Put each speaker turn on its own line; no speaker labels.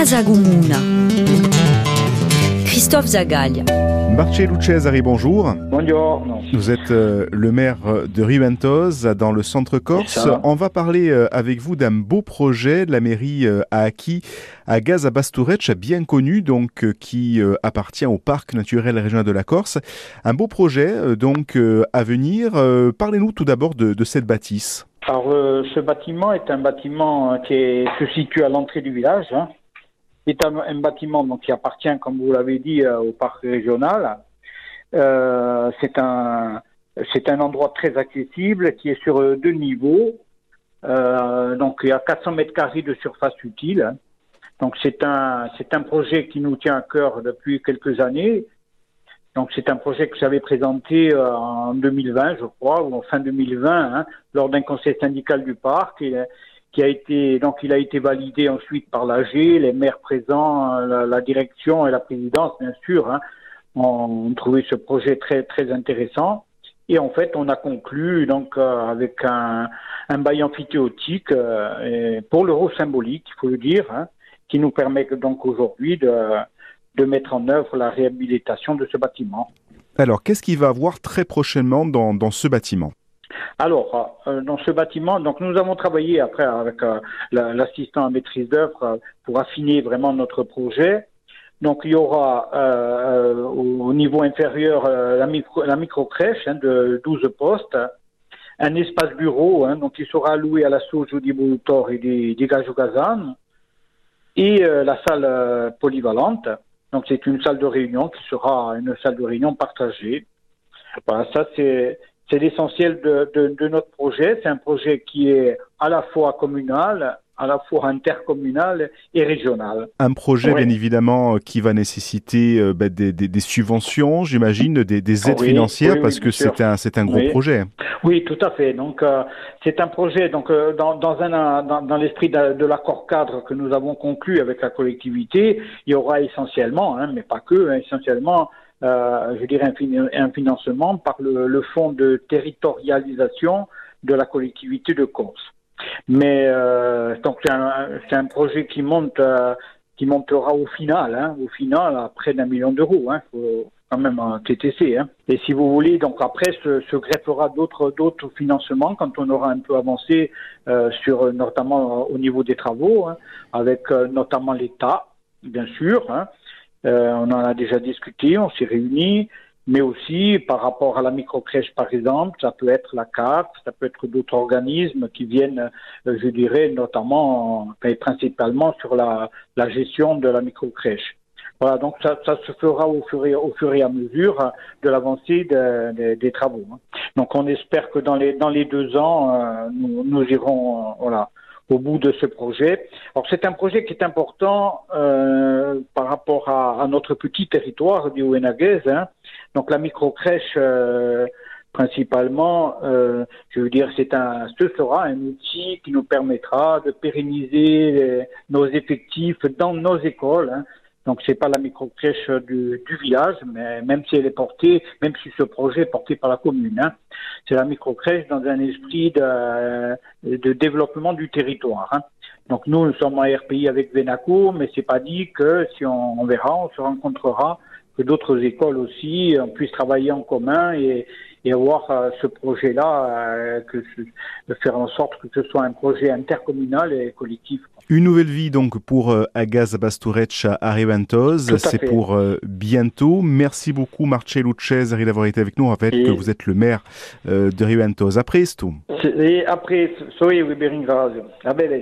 Casa. Christophe Zagaglia.
Marcello Cesari, bonjour.
Bonjour.
Vous êtes euh, le maire de Riventos, dans le centre Corse. On va parler euh, avec vous d'un beau projet de la mairie euh, a acquis à Gaz à Bastourec, bien connu, donc euh, qui euh, appartient au parc naturel régional de la Corse. Un beau projet euh, donc euh, à venir. Euh, Parlez-nous tout d'abord de, de cette bâtisse.
Alors, euh, ce bâtiment est un bâtiment qui est- se situe à l'entrée du village. Hein. C'est un, bâtiment donc, qui appartient, comme vous l'avez dit, euh, au parc régional. Euh, c'est un, un endroit très accessible qui est sur euh, deux niveaux. Donc, il y a 400 mètres carrés de surface utile. Donc, c'est un, un projet qui nous tient à cœur depuis quelques années. Donc, c'est un projet que j'avais présenté en 2020, je crois, ou en fin 2020, hein, lors d'un conseil syndical du parc, qui a été donc il a été validé ensuite par l'AG, les maires présents, la, la direction et la présidence, bien sûr, hein, ont, trouvé ce projet très très intéressant. Et en fait, on a conclu donc euh, avec un, un bail amphithéotique euh, pour l'euro symbolique, il faut le dire, hein, qui nous permet donc aujourd'hui de de mettre en œuvre la réhabilitation de ce bâtiment.
Alors, qu'est-ce qu'il va avoir très prochainement dans, dans ce bâtiment?
Alors, euh, dans ce bâtiment, donc nous avons travaillé après avec euh, la- l'assistant à maîtrise d'œuvre euh, pour affiner vraiment notre projet. Donc, il y aura euh, au au niveau inférieur la micro, la micro hein, de 12 postes, un espace bureau, hein, donc il sera alloué à la sauce du Boutor et des, des Gazan, et euh, la salle polyvalente. Donc, c'est une salle de réunion qui sera une salle de réunion partagée. Voilà, ça c'est c'est l'essentiel de, de, de notre projet. C'est un projet qui est à la fois communal, à la fois intercommunal et régional.
Un projet, bien évidemment, euh, qui va nécessiter euh, bah, des, des- des subventions, j'imagine, des, des aides
Oui,
financières,
oui,
parce que c'est un, c'est un gros projet.
Oui, tout à fait. Donc euh, c'est un projet donc euh, dans, dans un dans, dans l'esprit de, de l'accord cadre que nous avons conclu avec la collectivité, il y aura essentiellement, hein, mais pas que, hein, essentiellement, je dirais un, un financement par le, le fonds de territorialisation de la collectivité de Corse. Mais euh, donc c'est un, un projet qui monte euh, qui montera au final, hein, au final à près d'un million d'euros. Hein, quand même un TTC. Hein. Et si vous voulez, donc après se, se greffera d'autres d'autres financements quand on aura un peu avancé euh, sur euh, notamment euh, au niveau des travaux, hein, avec euh, notamment l'État, bien sûr. Hein. Euh, on en a déjà discuté, on s'est réunis, mais aussi par rapport à la microcrèche par exemple, ça peut être la CAF, ça peut être d'autres organismes qui viennent, euh, je dirais, notamment, enfin, principalement sur la, la gestion de la microcrèche. Voilà, donc ça, ça se fera au fur et, et à mesure euh, de l'avancée de- de- des travaux. hein. Donc on espère que dans les dans les deux ans, euh, nous, nous irons voilà au bout de ce projet. Alors c'est un projet qui est important euh, par rapport à, à notre petit territoire du Ouenaguez. Hein. Donc la microcrèche, euh, principalement, euh, je veux dire, c'est un, ce sera un outil qui nous permettra de pérenniser nos effectifs dans nos écoles. Hein. Donc c'est pas la microcrèche du, du village, mais même si elle est portée, même si ce projet est porté par la commune, hein, c'est la microcrèche dans un esprit de, de développement du territoire. hein. Donc nous, nous sommes en RPI avec Venaco, mais c'est pas dit que si on, on verra, on se rencontrera, que d'autres écoles aussi on puisse travailler en commun et, et avoir euh, ce projet-là, euh, que de faire en sorte que ce soit un projet intercommunal et collectif.
Une nouvelle vie donc pour euh, Agaz Bastourec à
à
C'est
fait.
pour bientôt. Merci beaucoup Marcello Cesari d'avoir été avec nous. Rappelle
Et-
que vous êtes le maire de Riventos. Après tout.
Et après, soyez Radio. La belle